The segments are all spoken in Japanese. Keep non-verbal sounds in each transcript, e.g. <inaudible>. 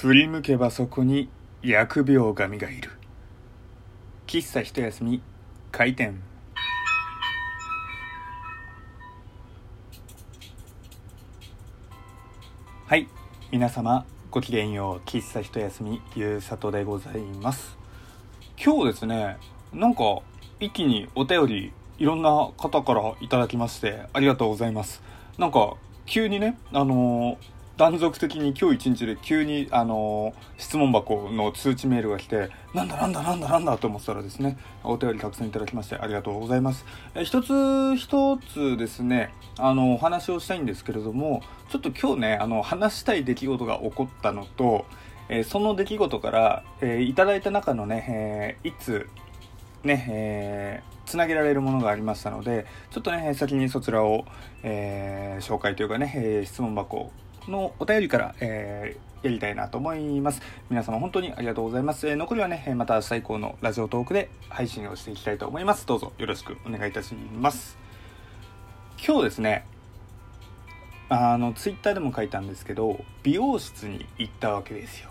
振り向けばそこに疫病神がいる。喫茶一休み開店。はい皆様ごきげんよう。喫茶一休みゆうさとでございます。今日ですねなんか一気にお便りいろんな方からいただきましてありがとうございます。なんか急にねあのー断続的に今日一日で急にあの質問箱の通知メールが来てなんだなんだなんだなんだと思ってたらですねお便りたくさんいただきましてありがとうございます。え一つ一つですねあのお話をしたいんですけれどもちょっと今日ねあの話したい出来事が起こったのと、えその出来事から、えー、いただいた中のね、えー、いつね、えーつなげられるものがありましたのでちょっとね先にそちらを、えー、紹介というかね、えー、質問箱のお便りから、えー、やりたいなと思います。皆様本当にありがとうございます。えー、残りはね、また明日以降のラジオトークで配信をしていきたいと思います。どうぞよろしくお願いいたします。今日ですね、あの、ツイッターでも書いたんですけど、美容室に行ったわけですよ。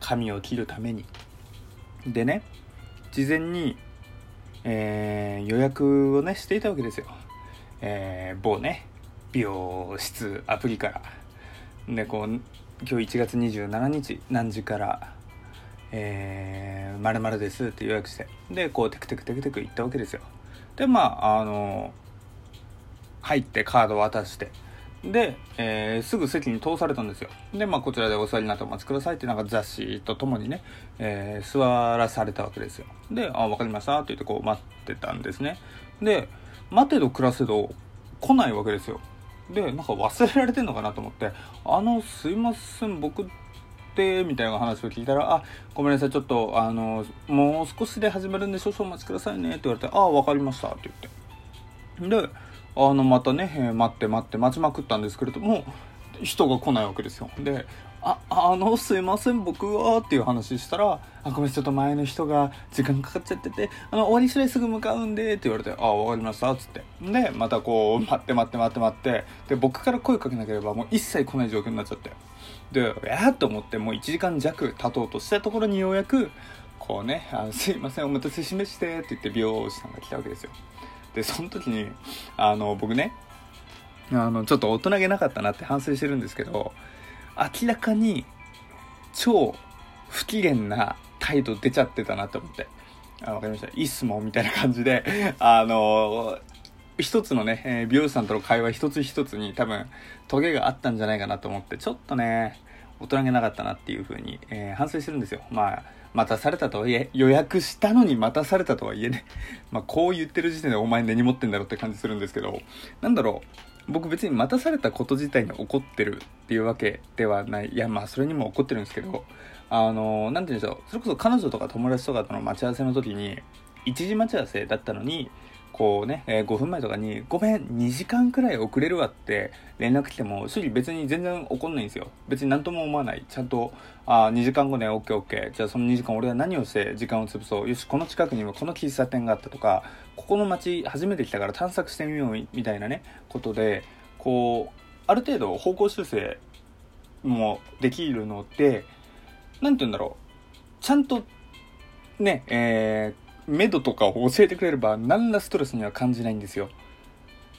髪を切るために。でね、事前に、えー、予約をね、していたわけですよ。えー、某ね、美容室アプリからでこう今日1月27日何時からえー、〇〇ですって予約してでこうテクテクテクテク行ったわけですよ。でまああの入ってカード渡してで、えー、すぐ席に通されたんですよ。でまあこちらでお座りになってお待ちくださいってなんか雑誌とともにね、えー、座らされたわけですよ。で「あ分かりました」って言ってこう待ってたんですね。で待てど暮らせど来ないわけですよ。でなんか忘れられてんのかなと思って「あのすいません僕って」みたいな話を聞いたら「あごめんなさいちょっとあのもう少しで始まるんで少々お待ちくださいね」って言われて「ああ分かりました」って言って。であのまたね待って待って待ちまくったんですけれども人が来ないわけですよであ、あの、すいません、僕は、っていう話したら、あ、ごめん、ちょっと前の人が時間かかっちゃってて、あの、終わり次第すぐ向かうんで、って言われて、あ、わかりました、つって。で、またこう、待って待って待って待って、で、僕から声かけなければ、もう一切来ない状況になっちゃって。で、えー、と思って、もう1時間弱経とうとしたところにようやく、こうね、あすいません、お待たせしまして、って言って美容師さんが来たわけですよ。で、その時に、あの、僕ね、あの、ちょっと大人げなかったなって反省してるんですけど、明らかに超不機嫌な態度出ちゃってたなって思って。あ、わかりました。いいっすもんみたいな感じで、<laughs> あの一つのね、え、美容師さんとの会話一つ一つに多分、トゲがあったんじゃないかなと思って、ちょっとね、大人げなかったなっていう風に、えー、反省してるんですよ。まあ、待たされたとはいえ、予約したのに待たされたとはいえね、<laughs> まあ、こう言ってる時点でお前根に持ってんだろうって感じするんですけど、なんだろう、僕別に待たされたこと自体に怒ってるっていうわけではない。いやまあそれにも怒ってるんですけどあの何て言うんでしょう。それこそ彼女とか友達とかとの待ち合わせの時に1時待ち合わせだったのにこうね、えー、5分前とかに、ごめん、2時間くらい遅れるわって連絡来ても、正直別に全然怒んないんですよ。別に何とも思わない。ちゃんと、あ2時間後ね、オッケーオッケー。じゃあその2時間俺は何をして時間を潰そう。よし、この近くにもこの喫茶店があったとか、ここの街初めて来たから探索してみようみたいなね、ことで、こう、ある程度方向修正もできるので、何て言うんだろう。ちゃんと、ね、えー、目処とかを教えてくれれば何らストレスには感じないんですよ。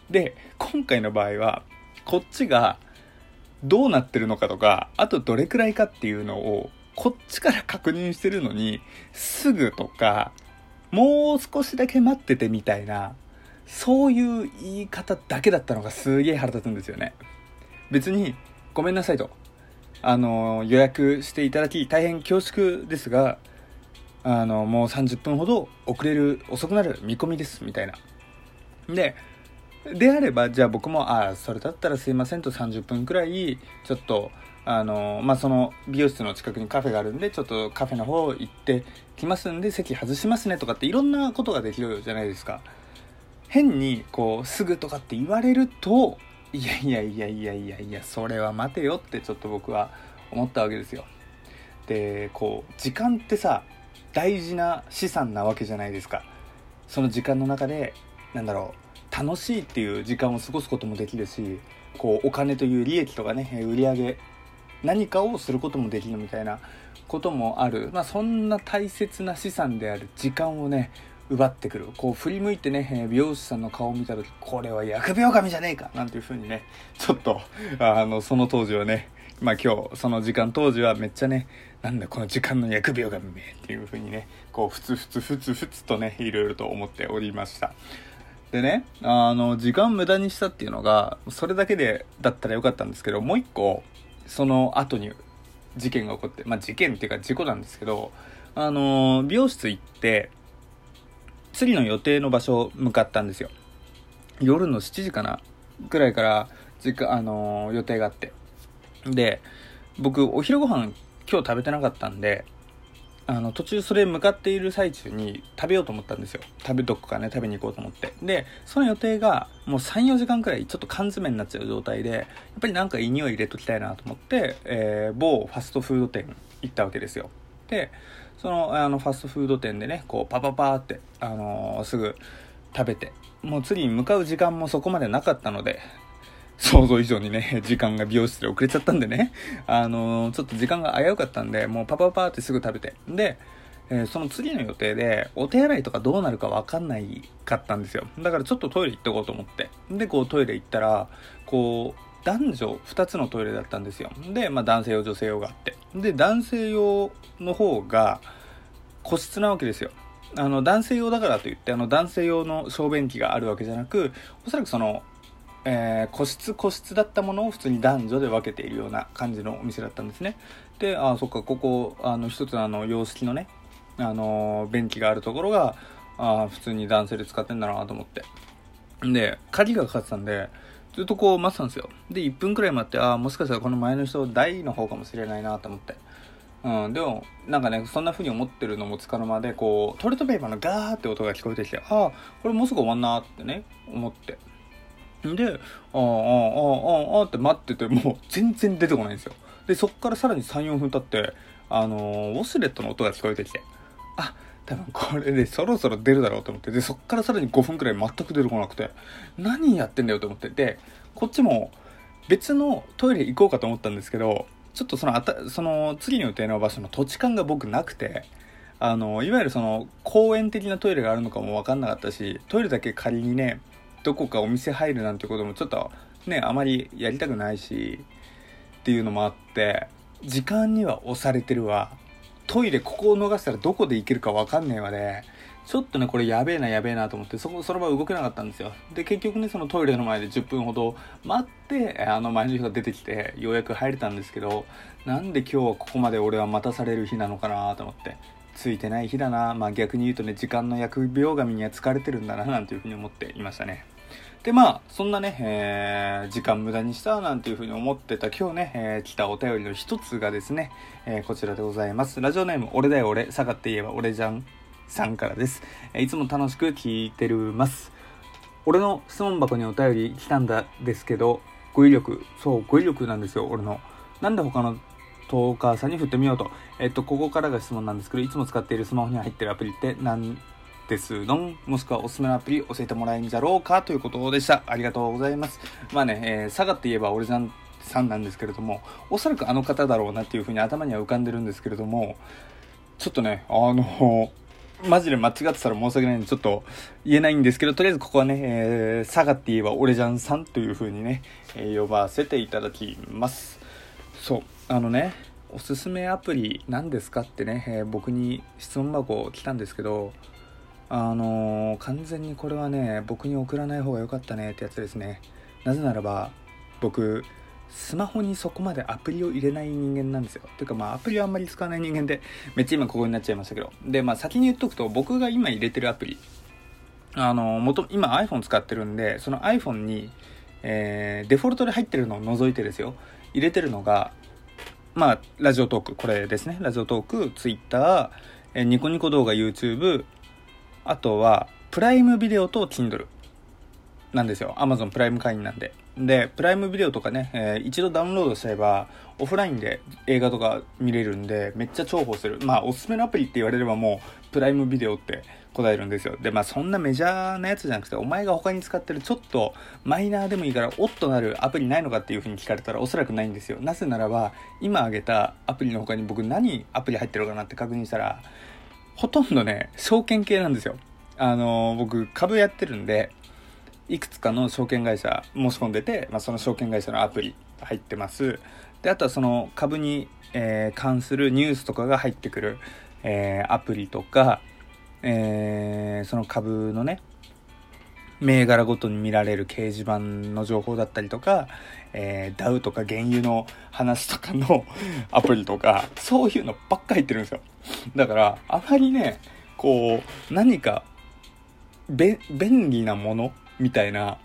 で、今回の場合は、こっちがどうなってるのかとか、あとどれくらいかっていうのを、こっちから確認してるのに、すぐとか、もう少しだけ待っててみたいな、そういう言い方だけだったのがすげえ腹立つんですよね。別に、ごめんなさいと。あの、予約していただき大変恐縮ですが、あの、もう30分ほど遅れる、遅くなる見込みです、みたいな。で、であれば、じゃあ僕も、ああ、それだったらすいませんと30分くらい、ちょっと、あの、まあ、その美容室の近くにカフェがあるんで、ちょっとカフェの方行ってきますんで、席外しますねとかっていろんなことができるじゃないですか。変に、こう、すぐとかって言われると、いやいやいやいやいやいや、それは待てよってちょっと僕は思ったわけですよ。で、こう、時間ってさ、大事な資産なわけじゃないですか。その時間の中でなんだろう楽しいっていう時間を過ごすこともできるしこうお金という利益とかね売り上げ何かをすることもできるみたいなこともある、まあ、そんな大切な資産である時間をね奪ってくる。こう振り向いてね美容師さんの顔を見た時これは疫病神じゃねえかなんていう風にねちょっとあのその当時はねまあ今日その時間当時はめっちゃねなんだこの時間の疫病神めっていう風にねこうふつふつふつふつとねいろいろと思っておりました。でねあの時間無駄にしたっていうのがそれだけでだったらよかったんですけどもう一個その後に事件が起こってまあ事件っていうか事故なんですけどあの美容室行って次の予定の場所を向かったんですよ。夜の7時かなぐらいから時間、あの、予定があって。で僕お昼ご飯今日食べてなかったんであの途中それ向かっている最中に食べようと思ったんですよ。食べどこかね食べに行こうと思って。でその予定がもう34時間くらいちょっと缶詰になっちゃう状態でやっぱりなんかいい匂い入れときたいなと思って、えー、某ファストフード店行ったわけですよ。でそのあのファストフード店でねこうパパパーって、あのー、すぐ食べてもう次に向かう時間もそこまでなかったので想像以上にね、時間が美容室で遅れちゃったんでね、あのー、ちょっと時間が危うかったんで、もうパパパーってすぐ食べて。で、えー、その次の予定で、お手洗いとかどうなるかわかんないかったんですよ。だからちょっとトイレ行ってこうと思って。で、こうトイレ行ったら、こう、男女2つのトイレだったんですよ。で、まあ男性用、女性用があって。で、男性用の方が個室なわけですよ。あの、男性用だからといって、あの、男性用の小便器があるわけじゃなく、おそらくその、えー、個室個室だったものを普通に男女で分けているような感じのお店だったんですね。でああそっかここあの一つあの洋式のねあの便器があるところがあ普通に男性で使ってんだなと思って。で鍵がかかってたんでずっとこう待ってたんですよ。で1分くらい待ってああもしかしたらこの前の人大の方かもしれないなと思って。うん、でもなんかねそんな風に思ってるのもつかの間でこうトイレットペーパーのガーって音が聞こえてきてああこれもうすぐ終わんなってね思って。で、ああ、ああ、ああ、あって待ってて、もう全然出てこないんですよ。で、そっからさらに3、4分経って、あのー、ウォスレットの音が聞こえてきて、あ、多分これでそろそろ出るだろうと思って、で、そっからさらに5分くらい全く出てこなくて、何やってんだよと思って、で、こっちも別のトイレ行こうかと思ったんですけど、ちょっとそのあた、その次の予定の場所の土地勘が僕なくて、あの、いわゆるその公園的なトイレがあるのかもわかんなかったし、トイレだけ仮にね、どこかお店入るなんてこともちょっとねあまりやりたくないしっていうのもあって時間には押されてるわ。トイレここを逃したらどこで行けるか分かんねえわで。ちょっとねこれやべえなやべえなと思ってそこその場動けなかったんですよ。で結局ねそのトイレの前で10分ほど待ってあの前の人が出てきてようやく入れたんですけどなんで今日はここまで俺は待たされる日なのかなと思ってついてない日だな。まあ逆に言うとね時間の疫病神には疲れてるんだななんていうふうに思っていましたね。で、まあ、そんなね、えー、時間無駄にしたなんていうふうに思ってた今日ね、えー、来たお便りの一つがですね、えー、こちらでございます。ラジオネーム、俺だよ俺、下がって言えば俺じゃんさんからです。えいつも楽しく聞いてるます。俺の質問箱にお便り来たんだですけど、語彙力、そう、語彙力なんですよ、俺の。なんで他のトーカーさんに振ってみようと。えっと、ここからが質問なんですけど、いつも使っているスマホに入ってるアプリって何ですのんもしくはおすすめのアプリ教えてもらえんじゃろうかということでした。ありがとうございます。まあね、えー、佐賀って言えば俺じゃんさんなんですけれどもおそらくあの方だろうなっていうふうに頭には浮かんでるんですけれどもちょっとねあのマジで間違ってたら申し訳ないんでちょっと言えないんですけどとりあえずここはね、えー、佐賀って言えば俺じゃんさんというふうにね、えー、呼ばせていただきます。そうあのねおすすめアプリ何ですかってね、えー、僕に質問箱来たんですけどあのー、完全にこれはね僕に送らない方が良かったねってやつですね。なぜならば僕スマホにそこまでアプリを入れない人間なんですよ。ていうかまあアプリはあんまり使わない人間でめっちゃ今ここになっちゃいましたけど。でまあ先に言っとくと僕が今入れてるアプリ。あの元今 iPhone 使ってるんでその iPhone に、えー、デフォルトで入ってるのを除いてですよ。入れてるのがまあラジオトーク。これですね。ラジオトーク Twitter えニコニコ動画 YouTube あとは、プライムビデオと Kindle なんですよ。Amazon プライム会員なんで。で、プライムビデオとかね、えー、一度ダウンロードすれば、オフラインで映画とか見れるんで、めっちゃ重宝する。まあ、おすすめのアプリって言われればもう、プライムビデオって答えるんですよ。で、まあそんなメジャーなやつじゃなくて、お前が他に使ってるちょっとマイナーでもいいから、おっとなるアプリないのかっていう風に聞かれたらおそらくないんですよ。なぜならば、今挙げたアプリの他に僕何アプリ入ってるかなって確認したら、ほとんどね、証券系なんですよ。あの、僕株やってるんで、いくつかの証券会社申し込んでて、まあ、その証券会社のアプリ入ってます。で、あとはその株に、えー、関するニュースとかが入ってくる、えー、アプリとか、えー、その株のね、銘柄ごとに見られる掲示板の情報だったりとか、えー、ダウとか原油の話とかの <laughs> アプリとか、そういうのばっか入ってるんですよ。だから、あまりね、こう、何か、便利なものみたいな、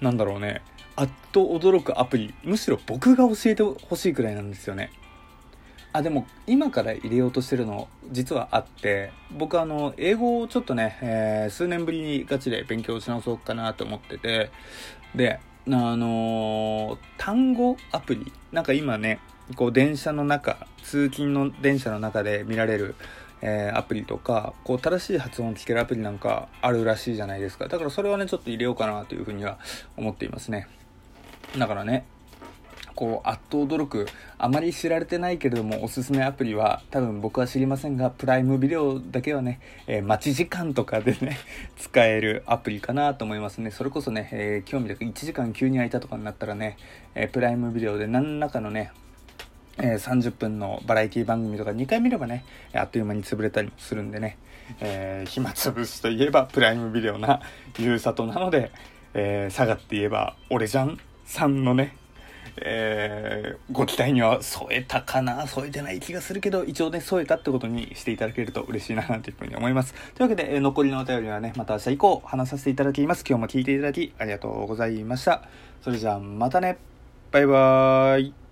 なんだろうね、あっと驚くアプリ、むしろ僕が教えてほしいくらいなんですよね。あでも今から入れようとしてるの実はあって僕あの英語をちょっとね、えー、数年ぶりにガチで勉強し直そうかなと思っててであのー、単語アプリなんか今ねこう電車の中通勤の電車の中で見られる、えー、アプリとかこう正しい発音を聞けるアプリなんかあるらしいじゃないですか。だからそれはねちょっと入れようかなというふうには思っていますね。だからねこう、あっと驚く、あまり知られてないけれども、おすすめアプリは、多分僕は知りませんが、プライムビデオだけはね、えー、待ち時間とかでね、<laughs> 使えるアプリかなと思いますね。それこそね、えー、興味で1時間急に空いたとかになったらね、えー、プライムビデオで何らかのね、え、30分のバラエティ番組とか2回見ればね、あっという間に潰れたりもするんでね、えー、暇つぶしといえばプライムビデオなゆうさとなので、えー、下がって言えば俺じゃんさんのね、えー、ご期待には添えたかな添えてない気がするけど、一応ね、添えたってことにしていただけると嬉しいな、なんていうふうに思います。というわけで、え、残りのお便りはね、また明日以降話させていただきます。今日も聞いていただき、ありがとうございました。それじゃあ、またね。バイバーイ。